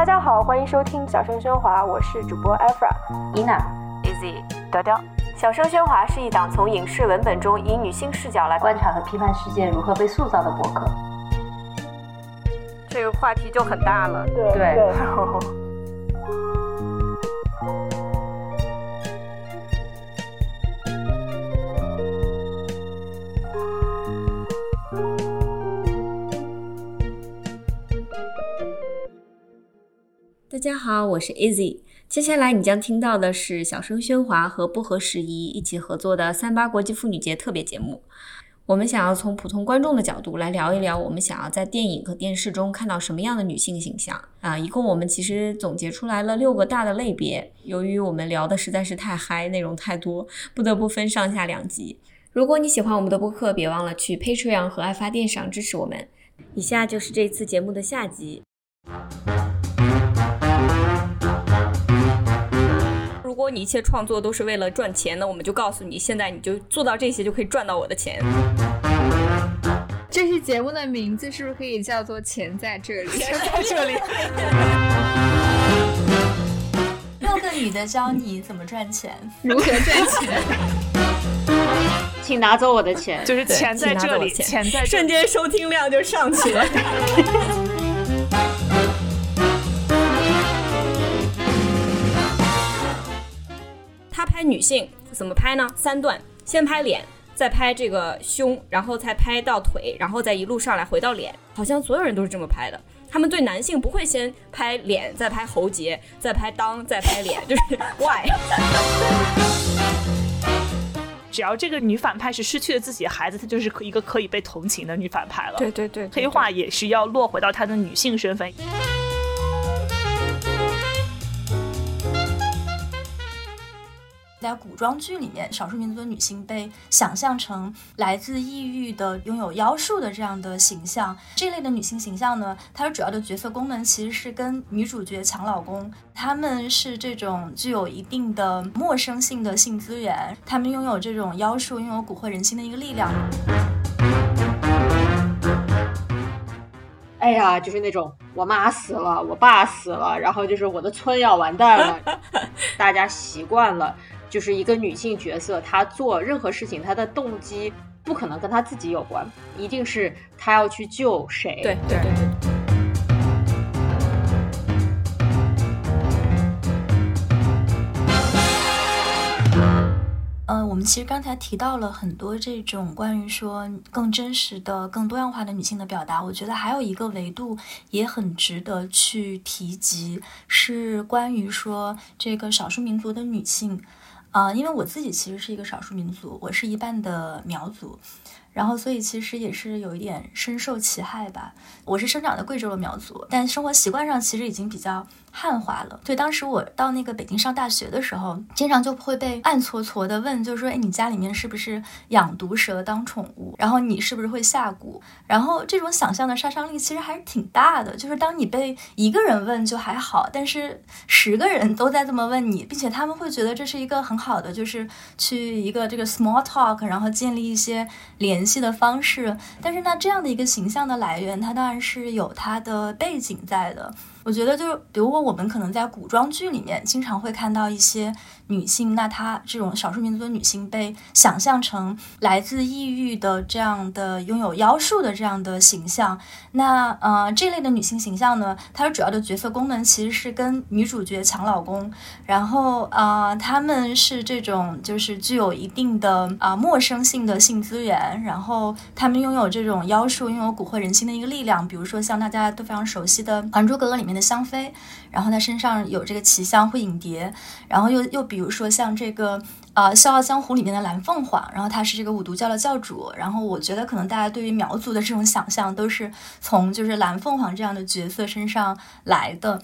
大家好，欢迎收听《小声喧哗》，我是主播 Efra、Ina、Easy、雕雕。小声喧哗是一档从影视文本中以女性视角来观察和批判世界如何被塑造的博客。这个话题就很大了，对对。大家好，我是 Easy。接下来你将听到的是小声喧哗和不合时宜一起合作的三八国际妇女节特别节目。我们想要从普通观众的角度来聊一聊，我们想要在电影和电视中看到什么样的女性形象啊？一共我们其实总结出来了六个大的类别。由于我们聊的实在是太嗨，内容太多，不得不分上下两集。如果你喜欢我们的播客，别忘了去 Patreon 和爱发电上支持我们。以下就是这次节目的下集。果你一切创作都是为了赚钱，那我们就告诉你，现在你就做到这些就可以赚到我的钱。这期节目的名字是不是可以叫做《钱在这里》？钱在这里。六个女的教你怎么赚钱，如何赚钱？请拿走我的钱，就是钱在这里，钱在瞬间收听量就上去了。他拍女性怎么拍呢？三段，先拍脸，再拍这个胸，然后再拍到腿，然后再一路上来回到脸。好像所有人都是这么拍的。他们对男性不会先拍脸，再拍喉结，再拍裆，再拍脸，就是 why？只要这个女反派是失去了自己的孩子，她就是一个可以被同情的女反派了。对对对，黑化也是要落回到她的女性身份。在古装剧里面，少数民族的女性被想象成来自异域的、拥有妖术的这样的形象。这类的女性形象呢，它的主要的角色功能其实是跟女主角抢老公。她们是这种具有一定的陌生性的性资源，她们拥有这种妖术，拥有蛊惑人心的一个力量。哎呀，就是那种我妈死了，我爸死了，然后就是我的村要完蛋了，大家习惯了。就是一个女性角色，她做任何事情，她的动机不可能跟她自己有关，一定是她要去救谁。对对对对。嗯，我们其实刚才提到了很多这种关于说更真实的、更多样化的女性的表达，我觉得还有一个维度也很值得去提及，是关于说这个少数民族的女性。啊，因为我自己其实是一个少数民族，我是一半的苗族。然后，所以其实也是有一点深受其害吧。我是生长在贵州的苗族，但生活习惯上其实已经比较汉化了。对，当时我到那个北京上大学的时候，经常就会被暗搓搓的问，就是说，哎，你家里面是不是养毒蛇当宠物？然后你是不是会下蛊？然后这种想象的杀伤力其实还是挺大的。就是当你被一个人问就还好，但是十个人都在这么问你，并且他们会觉得这是一个很好的，就是去一个这个 small talk，然后建立一些联。联戏的方式，但是那这样的一个形象的来源，它当然是有它的背景在的。我觉得，就是比如说，我们可能在古装剧里面经常会看到一些女性，那她这种少数民族的女性被想象成来自异域的这样的拥有妖术的这样的形象。那呃，这类的女性形象呢，它主要的角色功能其实是跟女主角抢老公，然后呃，她们是这种就是具有一定的啊陌生性的性资源，然后她们拥有这种妖术，拥有蛊惑人心的一个力量。比如说像大家都非常熟悉的《还珠格格》里面。的香妃，然后她身上有这个奇香会引蝶，然后又又比如说像这个呃《笑傲江湖》里面的蓝凤凰，然后他是这个五毒教的教主，然后我觉得可能大家对于苗族的这种想象都是从就是蓝凤凰这样的角色身上来的。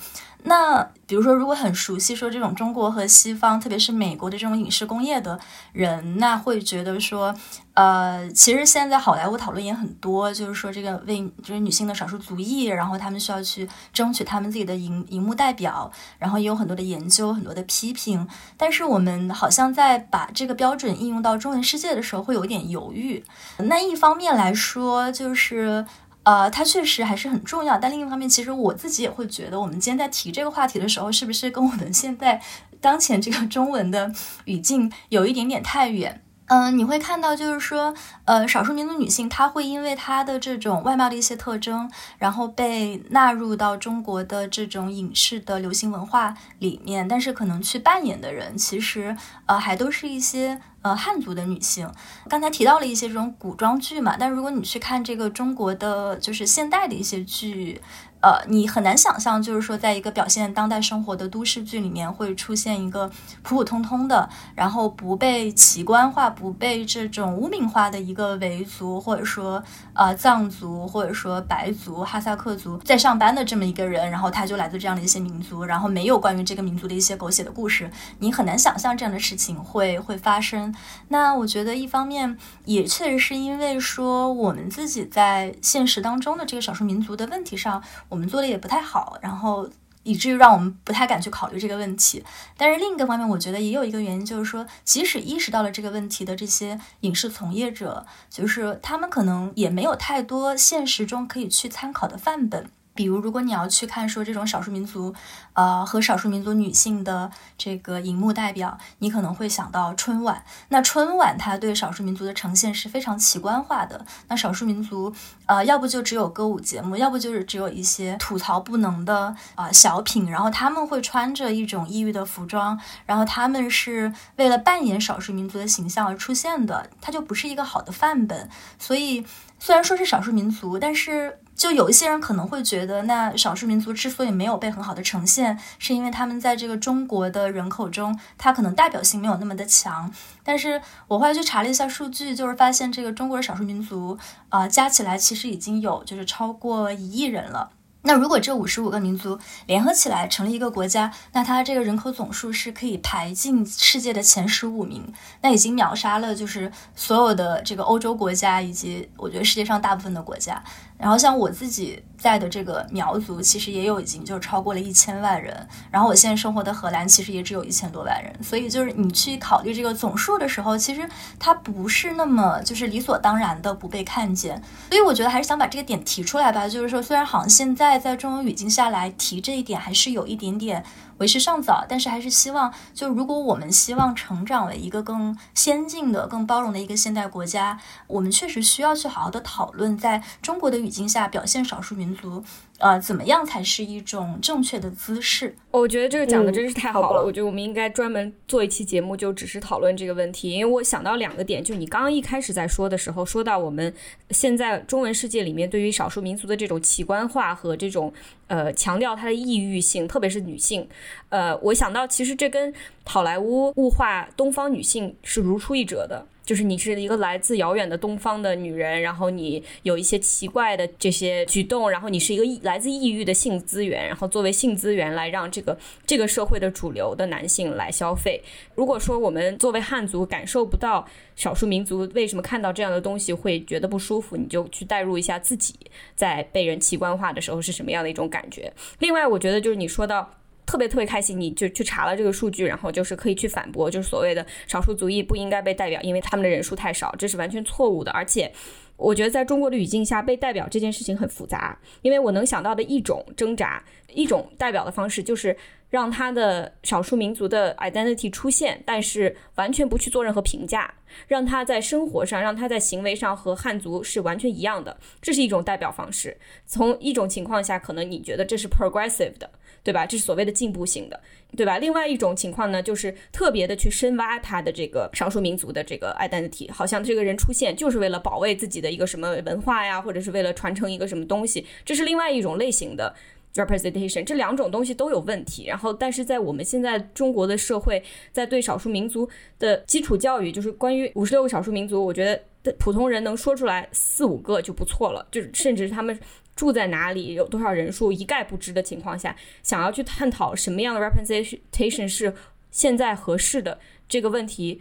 那比如说，如果很熟悉说这种中国和西方，特别是美国的这种影视工业的人，那会觉得说，呃，其实现在好莱坞讨论也很多，就是说这个为就是女性的少数族裔，然后他们需要去争取他们自己的荧荧幕代表，然后也有很多的研究，很多的批评。但是我们好像在把这个标准应用到中文世界的时候，会有一点犹豫。那一方面来说，就是。呃，它确实还是很重要。但另一方面，其实我自己也会觉得，我们今天在提这个话题的时候，是不是跟我们现在当前这个中文的语境有一点点太远？嗯，你会看到，就是说，呃，少数民族女性，她会因为她的这种外貌的一些特征，然后被纳入到中国的这种影视的流行文化里面。但是，可能去扮演的人，其实，呃，还都是一些呃汉族的女性。刚才提到了一些这种古装剧嘛，但如果你去看这个中国的就是现代的一些剧。呃，你很难想象，就是说，在一个表现当代生活的都市剧里面，会出现一个普普通通的，然后不被奇观化、不被这种污名化的一个维族，或者说呃藏族，或者说白族、哈萨克族在上班的这么一个人，然后他就来自这样的一些民族，然后没有关于这个民族的一些狗血的故事，你很难想象这样的事情会会发生。那我觉得，一方面也确实是因为说我们自己在现实当中的这个少数民族的问题上，我。们做的也不太好，然后以至于让我们不太敢去考虑这个问题。但是另一个方面，我觉得也有一个原因，就是说，即使意识到了这个问题的这些影视从业者，就是他们可能也没有太多现实中可以去参考的范本。比如，如果你要去看说这种少数民族，呃，和少数民族女性的这个荧幕代表，你可能会想到春晚。那春晚它对少数民族的呈现是非常奇观化的。那少数民族，呃，要不就只有歌舞节目，要不就是只有一些吐槽不能的啊小品。然后他们会穿着一种异域的服装，然后他们是为了扮演少数民族的形象而出现的，它就不是一个好的范本。所以，虽然说是少数民族，但是。就有一些人可能会觉得，那少数民族之所以没有被很好的呈现，是因为他们在这个中国的人口中，它可能代表性没有那么的强。但是我后来去查了一下数据，就是发现这个中国的少数民族，啊，加起来其实已经有就是超过一亿人了。那如果这五十五个民族联合起来成立一个国家，那它这个人口总数是可以排进世界的前十五名，那已经秒杀了就是所有的这个欧洲国家以及我觉得世界上大部分的国家。然后像我自己在的这个苗族，其实也有已经就超过了一千万人。然后我现在生活的荷兰，其实也只有一千多万人。所以就是你去考虑这个总数的时候，其实它不是那么就是理所当然的不被看见。所以我觉得还是想把这个点提出来吧。就是说，虽然好像现在在中文语境下来提这一点，还是有一点点。为时尚早，但是还是希望，就如果我们希望成长为一个更先进的、更包容的一个现代国家，我们确实需要去好好的讨论，在中国的语境下表现少数民族。呃，怎么样才是一种正确的姿势？我觉得这个讲的真是太好了。我觉得我们应该专门做一期节目，就只是讨论这个问题。因为我想到两个点，就你刚刚一开始在说的时候，说到我们现在中文世界里面对于少数民族的这种奇观化和这种呃强调她的抑郁性，特别是女性。呃，我想到其实这跟好莱坞物化东方女性是如出一辙的。就是你是一个来自遥远的东方的女人，然后你有一些奇怪的这些举动，然后你是一个来自异域的性资源，然后作为性资源来让这个这个社会的主流的男性来消费。如果说我们作为汉族感受不到少数民族为什么看到这样的东西会觉得不舒服，你就去代入一下自己在被人奇观化的时候是什么样的一种感觉。另外，我觉得就是你说到。特别特别开心，你就去查了这个数据，然后就是可以去反驳，就是所谓的少数族裔不应该被代表，因为他们的人数太少，这是完全错误的。而且，我觉得在中国的语境下，被代表这件事情很复杂，因为我能想到的一种挣扎，一种代表的方式，就是让他的少数民族的 identity 出现，但是完全不去做任何评价，让他在生活上，让他在行为上和汉族是完全一样的，这是一种代表方式。从一种情况下，可能你觉得这是 progressive 的。对吧？这是所谓的进步型的，对吧？另外一种情况呢，就是特别的去深挖他的这个少数民族的这个 identity，好像这个人出现就是为了保卫自己的一个什么文化呀，或者是为了传承一个什么东西，这是另外一种类型的 representation。这两种东西都有问题。然后，但是在我们现在中国的社会，在对少数民族的基础教育，就是关于五十六个少数民族，我觉得普通人能说出来四五个就不错了，就是甚至他们。住在哪里，有多少人数一概不知的情况下，想要去探讨什么样的 representation 是现在合适的这个问题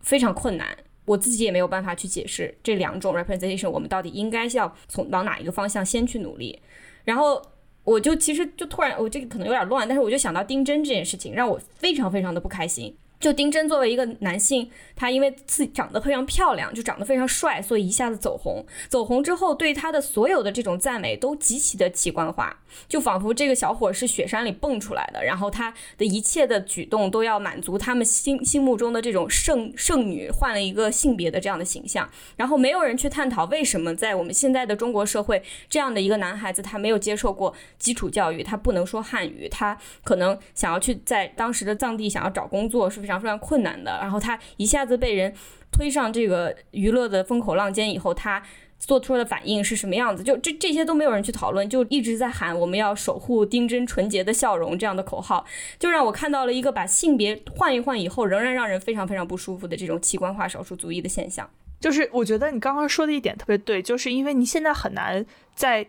非常困难。我自己也没有办法去解释这两种 representation，我们到底应该要从往哪一个方向先去努力。然后我就其实就突然，我这个可能有点乱，但是我就想到丁真这件事情，让我非常非常的不开心。就丁真作为一个男性，他因为自己长得非常漂亮，就长得非常帅，所以一下子走红。走红之后，对他的所有的这种赞美都极其的奇观化，就仿佛这个小伙是雪山里蹦出来的，然后他的一切的举动都要满足他们心心目中的这种圣圣女换了一个性别的这样的形象。然后没有人去探讨为什么在我们现在的中国社会，这样的一个男孩子他没有接受过基础教育，他不能说汉语，他可能想要去在当时的藏地想要找工作是非常。非常困难的，然后他一下子被人推上这个娱乐的风口浪尖以后，他做出的反应是什么样子？就这这些都没有人去讨论，就一直在喊我们要守护丁真纯洁的笑容这样的口号，就让我看到了一个把性别换一换以后，仍然让人非常非常不舒服的这种器官化少数族裔的现象。就是我觉得你刚刚说的一点特别对，就是因为你现在很难在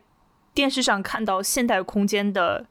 电视上看到现代空间的。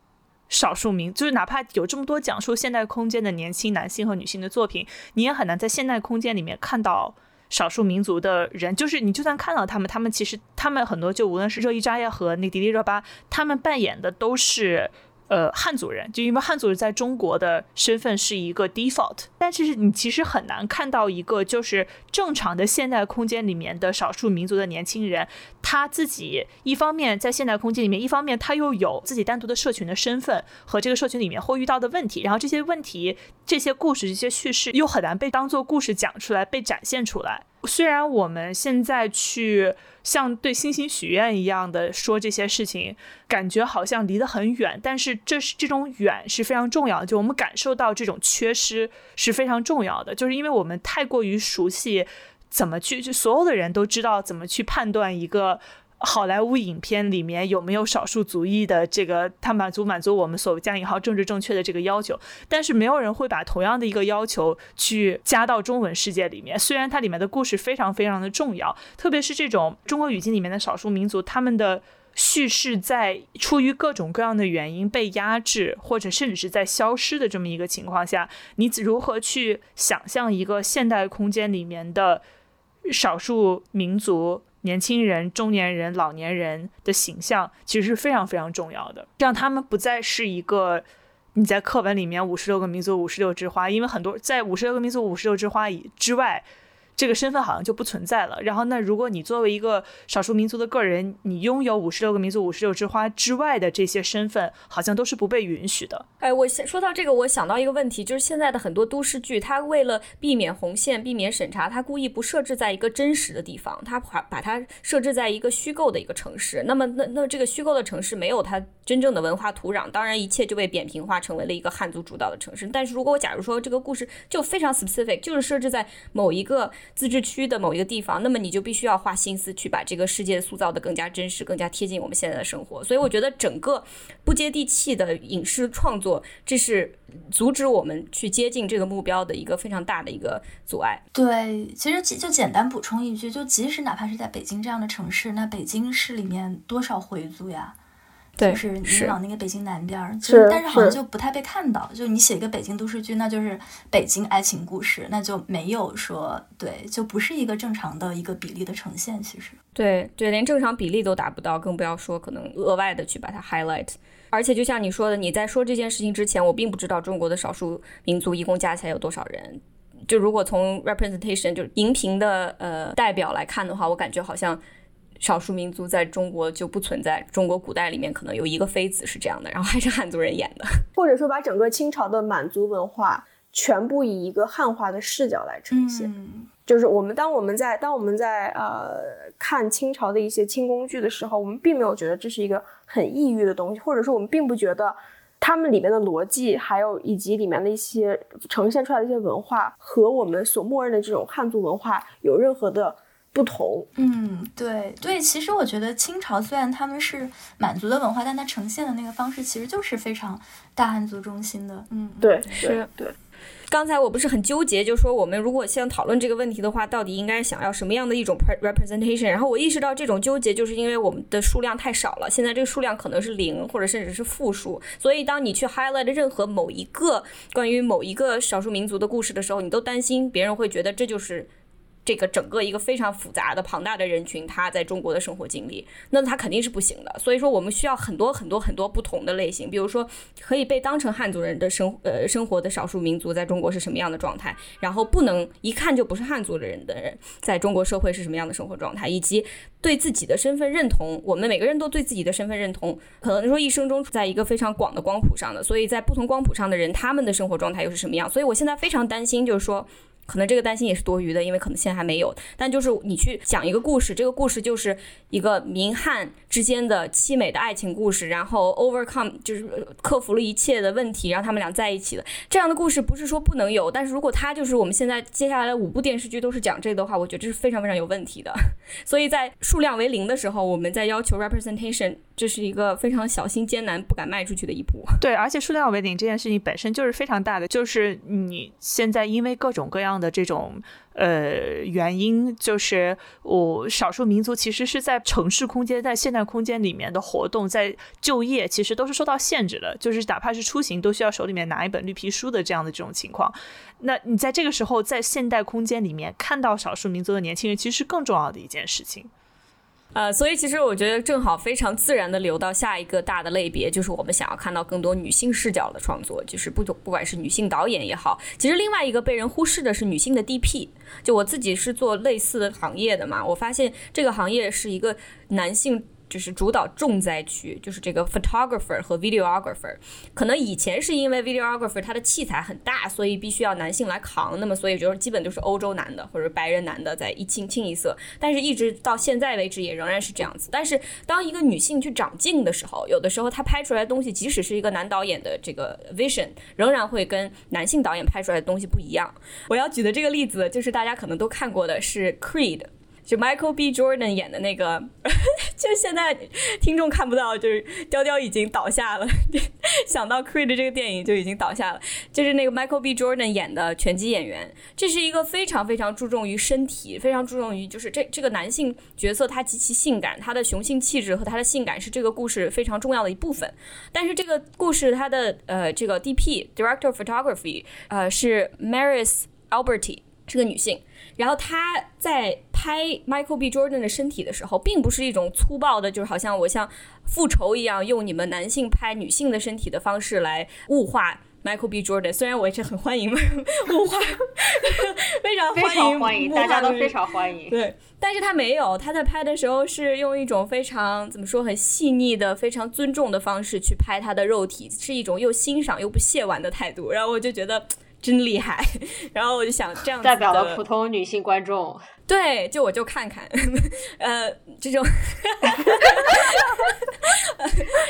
少数民就是哪怕有这么多讲述现代空间的年轻男性和女性的作品，你也很难在现代空间里面看到少数民族的人。就是你就算看到他们，他们其实他们很多就无论是热依扎耶和那迪丽热巴，他们扮演的都是。呃，汉族人就因为汉族人在中国的身份是一个 default，但是你其实很难看到一个就是正常的现代空间里面的少数民族的年轻人，他自己一方面在现代空间里面，一方面他又有自己单独的社群的身份和这个社群里面会遇到的问题，然后这些问题、这些故事、这些叙事又很难被当做故事讲出来、被展现出来。虽然我们现在去像对星星许愿一样的说这些事情，感觉好像离得很远，但是这是这种远是非常重要的。就我们感受到这种缺失是非常重要的，就是因为我们太过于熟悉怎么去，就所有的人都知道怎么去判断一个。好莱坞影片里面有没有少数族裔的这个，他满足满足我们所谓加引号政治正确的这个要求，但是没有人会把同样的一个要求去加到中文世界里面。虽然它里面的故事非常非常的重要，特别是这种中国语境里面的少数民族，他们的叙事在出于各种各样的原因被压制，或者甚至是在消失的这么一个情况下，你如何去想象一个现代空间里面的少数民族？年轻人、中年人、老年人的形象其实是非常非常重要的，让他们不再是一个你在课本里面五十六个民族、五十六枝花，因为很多在五十六个民族、五十六枝花以之外。这个身份好像就不存在了。然后，那如果你作为一个少数民族的个人，你拥有五十六个民族、五十六枝花之外的这些身份，好像都是不被允许的。哎，我说到这个，我想到一个问题，就是现在的很多都市剧，它为了避免红线、避免审查，它故意不设置在一个真实的地方，它把把它设置在一个虚构的一个城市。那么，那那这个虚构的城市没有它真正的文化土壤，当然一切就被扁平化，成为了一个汉族主导的城市。但是如果我假如说这个故事就非常 specific，就是设置在某一个。自治区的某一个地方，那么你就必须要花心思去把这个世界塑造的更加真实、更加贴近我们现在的生活。所以我觉得整个不接地气的影视创作，这是阻止我们去接近这个目标的一个非常大的一个阻碍。对，其实就简单补充一句，就即使哪怕是在北京这样的城市，那北京市里面多少回族呀？就是你往那个北京南边儿，就但是好像就不太被看到。就你写一个北京都市剧，那就是北京爱情故事，那就没有说对，就不是一个正常的一个比例的呈现。其实对对，连正常比例都达不到，更不要说可能额外的去把它 highlight。而且就像你说的，你在说这件事情之前，我并不知道中国的少数民族一共加起来有多少人。就如果从 representation 就是荧屏的呃代表来看的话，我感觉好像。少数民族在中国就不存在。中国古代里面可能有一个妃子是这样的，然后还是汉族人演的，或者说把整个清朝的满族文化全部以一个汉化的视角来呈现。就是我们当我们在当我们在呃看清朝的一些清宫剧的时候，我们并没有觉得这是一个很异域的东西，或者说我们并不觉得他们里面的逻辑，还有以及里面的一些呈现出来的一些文化和我们所默认的这种汉族文化有任何的。不同，嗯，对对，其实我觉得清朝虽然他们是满族的文化，但它呈现的那个方式其实就是非常大汉族中心的，嗯，对，是，对。刚才我不是很纠结，就说我们如果想讨论这个问题的话，到底应该想要什么样的一种 representation？然后我意识到这种纠结，就是因为我们的数量太少了，现在这个数量可能是零，或者甚至是负数。所以当你去 highlight 任何某一个关于某一个少数民族的故事的时候，你都担心别人会觉得这就是。这个整个一个非常复杂的庞大的人群，他在中国的生活经历，那他肯定是不行的。所以说，我们需要很多很多很多不同的类型，比如说可以被当成汉族人的生呃生活的少数民族在中国是什么样的状态，然后不能一看就不是汉族的人的人在中国社会是什么样的生活状态，以及对自己的身份认同，我们每个人都对自己的身份认同，可能说一生中处在一个非常广的光谱上的，所以在不同光谱上的人，他们的生活状态又是什么样？所以我现在非常担心，就是说。可能这个担心也是多余的，因为可能现在还没有。但就是你去讲一个故事，这个故事就是一个明汉之间的凄美的爱情故事，然后 overcome 就是克服了一切的问题，让他们俩在一起的这样的故事，不是说不能有。但是如果他就是我们现在接下来的五部电视剧都是讲这个的话，我觉得这是非常非常有问题的。所以在数量为零的时候，我们在要求 representation，这是一个非常小心艰难、不敢迈出去的一步。对，而且数量为零这件事情本身就是非常大的，就是你现在因为各种各样。样的这种呃原因，就是我少数民族其实是在城市空间、在现代空间里面的活动，在就业其实都是受到限制的，就是哪怕是出行都需要手里面拿一本绿皮书的这样的这种情况。那你在这个时候在现代空间里面看到少数民族的年轻人，其实是更重要的一件事情。呃，所以其实我觉得正好非常自然的流到下一个大的类别，就是我们想要看到更多女性视角的创作，就是不不管是女性导演也好，其实另外一个被人忽视的是女性的 DP。就我自己是做类似的行业的嘛，我发现这个行业是一个男性。就是主导重灾区，就是这个 photographer 和 videographer。可能以前是因为 videographer 他的器材很大，所以必须要男性来扛，那么所以就是基本就是欧洲男的或者白人男的在一清清一色。但是一直到现在为止也仍然是这样子。但是当一个女性去长镜的时候，有的时候她拍出来的东西，即使是一个男导演的这个 vision，仍然会跟男性导演拍出来的东西不一样。我要举的这个例子就是大家可能都看过的是 Creed。就 Michael B. Jordan 演的那个，就现在听众看不到，就是雕雕已经倒下了。想到 Creed 这个电影就已经倒下了。就是那个 Michael B. Jordan 演的拳击演员，这是一个非常非常注重于身体，非常注重于就是这这个男性角色他极其性感，他的雄性气质和他的性感是这个故事非常重要的一部分。但是这个故事它的呃这个 D.P. Director of Photography 呃是 Maris Alberti 是个女性。然后他在拍 Michael B. Jordan 的身体的时候，并不是一种粗暴的，就是好像我像复仇一样，用你们男性拍女性的身体的方式来物化 Michael B. Jordan。虽然我也是很欢迎物化，非常欢迎，欢迎，大家都非常欢迎。对，但是他没有，他在拍的时候是用一种非常怎么说，很细腻的、非常尊重的方式去拍他的肉体，是一种又欣赏又不亵玩的态度。然后我就觉得。真厉害，然后我就想这样代表了普通女性观众，对，就我就看看，呃，这种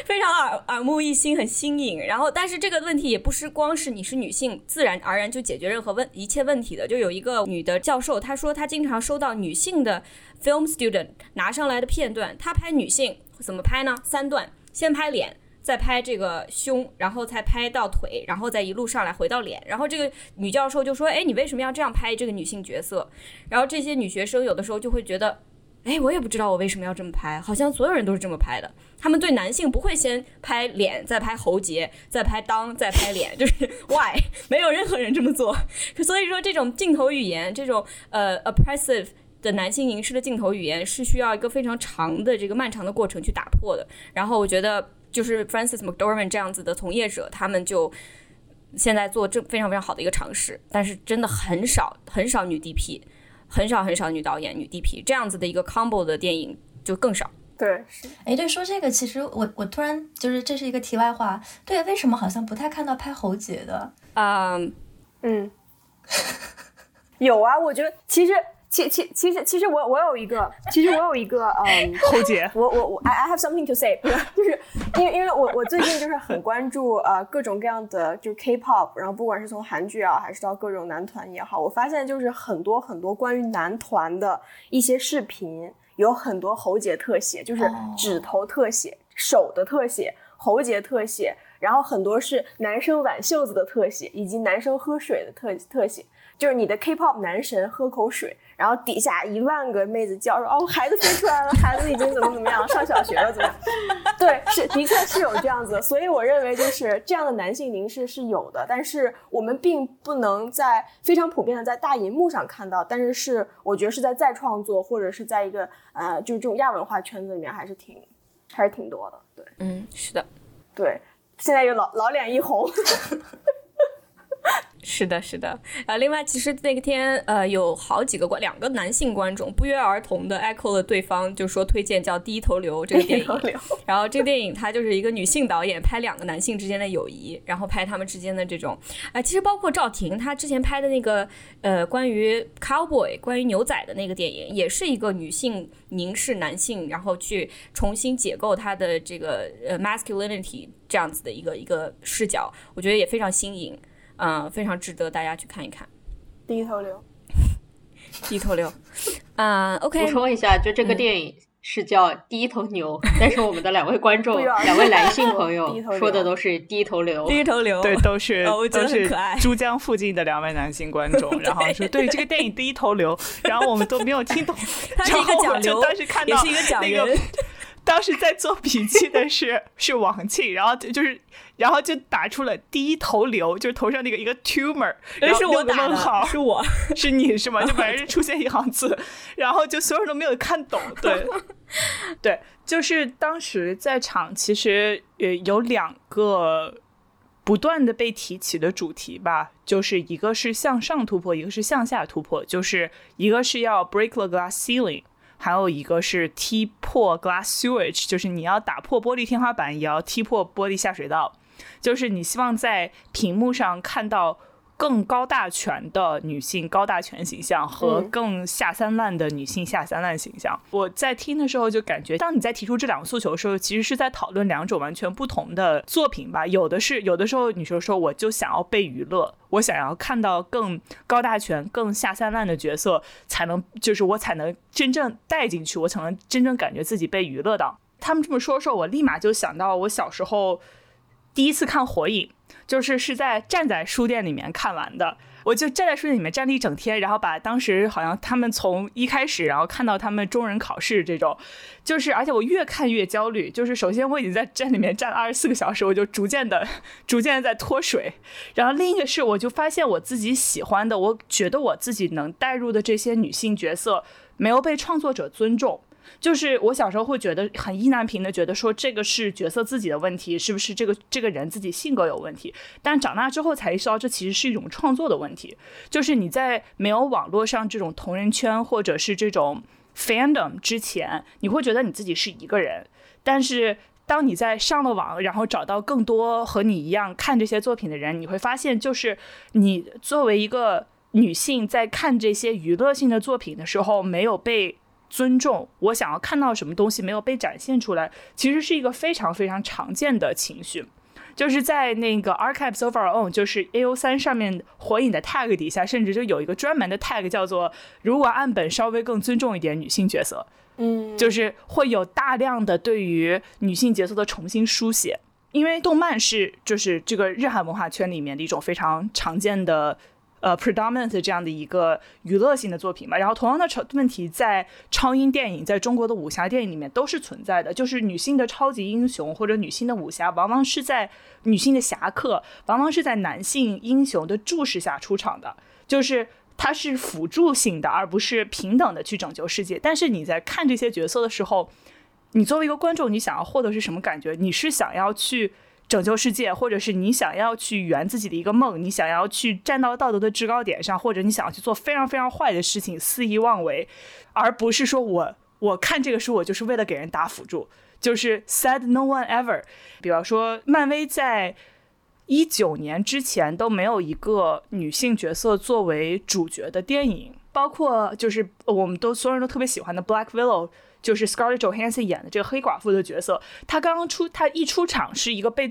非常耳耳目一新，很新颖。然后，但是这个问题也不是光是你是女性，自然而然就解决任何问一切问题的。就有一个女的教授，她说她经常收到女性的 film student 拿上来的片段，她拍女性怎么拍呢？三段，先拍脸。再拍这个胸，然后再拍到腿，然后再一路上来回到脸。然后这个女教授就说：“哎，你为什么要这样拍这个女性角色？”然后这些女学生有的时候就会觉得：“哎，我也不知道我为什么要这么拍，好像所有人都是这么拍的。他们对男性不会先拍脸，再拍喉结，再拍裆，再拍脸，就是 why 没有任何人这么做。所以说，这种镜头语言，这种呃 oppressive 的男性凝视的镜头语言，是需要一个非常长的这个漫长的过程去打破的。然后我觉得。就是 Francis McDormand 这样子的从业者，他们就现在做这非常非常好的一个尝试，但是真的很少很少女 DP，很少很少女导演女 DP 这样子的一个 combo 的电影就更少。对，是。哎，对，说这个，其实我我突然就是这是一个题外话，对，为什么好像不太看到拍喉结的？啊，嗯，有啊，我觉得其实。其其其实其实我我有一个，其实我有一个，嗯，后姐，我我我，I I have something to say，就是因为因为我我最近就是很关注呃各种各样的就是 K-pop，然后不管是从韩剧啊，还是到各种男团也好，我发现就是很多很多关于男团的一些视频，有很多喉结特写，就是指头特写、手的特写、喉结特写，然后很多是男生挽袖子的特写，以及男生喝水的特特写，就是你的 K-pop 男神喝口水。然后底下一万个妹子叫说：“哦，孩子飞出来了，孩子已经怎么怎么样，上小学了，怎么样？” 对，是的确是有这样子，所以我认为就是这样的男性凝视是有的，但是我们并不能在非常普遍的在大荧幕上看到，但是是我觉得是在再创作或者是在一个呃就是这种亚文化圈子里面还是挺还是挺多的，对，嗯，是的，对，现在又老老脸一红。是的，是的，呃，另外，其实那天，呃，有好几个观，两个男性观众不约而同的 echo 了对方，就说推荐叫《低头流》这个电影。然后这个电影它就是一个女性导演拍两个男性之间的友谊，然后拍他们之间的这种，啊，其实包括赵婷她之前拍的那个，呃，关于 cowboy 关于牛仔的那个电影，也是一个女性凝视男性，然后去重新解构他的这个呃 masculinity 这样子的一个一个视角，我觉得也非常新颖。嗯，非常值得大家去看一看。低头流，低头流。啊，OK。补充一下，就这个电影是叫《低头牛》，但是我们的两位观众，两位男性朋友 说的都是低头流。低头流，对，都是都是。珠江附近的两位男性观众，然后说对这个电影低头流，然后我们都没有听懂。他是一个讲流，当时看到也是一个讲人。当时在做笔记的是是王庆，然后就是，然后就打出了第一头瘤，就是头上那个一个 tumor，然后是我打的，是我 是你是吗？就反正 出现一行字，然后就所有人都没有看懂，对 对，就是当时在场其实呃有两个不断的被提起的主题吧，就是一个是向上突破，一个是向下突破，就是一个是要 break the glass ceiling。还有一个是踢破 glass sewage，就是你要打破玻璃天花板，也要踢破玻璃下水道，就是你希望在屏幕上看到。更高大全的女性高大全形象和更下三滥的女性下三滥形象，我在听的时候就感觉，当你在提出这两个诉求的时候，其实是在讨论两种完全不同的作品吧。有的是有的时候，女生说我就想要被娱乐，我想要看到更高大全、更下三滥的角色，才能就是我才能真正带进去，我才能真正感觉自己被娱乐到。他们这么说的时候，我立马就想到我小时候第一次看《火影》。就是是在站在书店里面看完的，我就站在书店里面站了一整天，然后把当时好像他们从一开始，然后看到他们中人考试这种，就是而且我越看越焦虑，就是首先我已经在站里面站了二十四个小时，我就逐渐的、逐渐在脱水，然后另一个是我就发现我自己喜欢的，我觉得我自己能带入的这些女性角色没有被创作者尊重。就是我小时候会觉得很意难平的，觉得说这个是角色自己的问题，是不是这个这个人自己性格有问题？但长大之后才意识到，这其实是一种创作的问题。就是你在没有网络上这种同人圈或者是这种 fandom 之前，你会觉得你自己是一个人。但是当你在上了网，然后找到更多和你一样看这些作品的人，你会发现，就是你作为一个女性在看这些娱乐性的作品的时候，没有被。尊重我想要看到什么东西没有被展现出来，其实是一个非常非常常见的情绪，就是在那个 Archives of Our Own，就是 A O 三上面火影的 tag 底下，甚至就有一个专门的 tag 叫做“如果岸本稍微更尊重一点女性角色”，嗯，就是会有大量的对于女性角色的重新书写，因为动漫是就是这个日韩文化圈里面的一种非常常见的。呃，predominant 这样的一个娱乐性的作品嘛，然后同样的超问题在超英电影，在中国的武侠电影里面都是存在的，就是女性的超级英雄或者女性的武侠，往往是在女性的侠客，往往是在男性英雄的注视下出场的，就是它是辅助性的，而不是平等的去拯救世界。但是你在看这些角色的时候，你作为一个观众，你想要获得是什么感觉？你是想要去？拯救世界，或者是你想要去圆自己的一个梦，你想要去站到道德的制高点上，或者你想要去做非常非常坏的事情，肆意妄为，而不是说我我看这个书，我就是为了给人打辅助，就是 said no one ever。比方说，漫威在一九年之前都没有一个女性角色作为主角的电影，包括就是我们都所有人都特别喜欢的 Black Widow。就是 Scarlett Johansson 演的这个黑寡妇的角色，她刚刚出，她一出场是一个被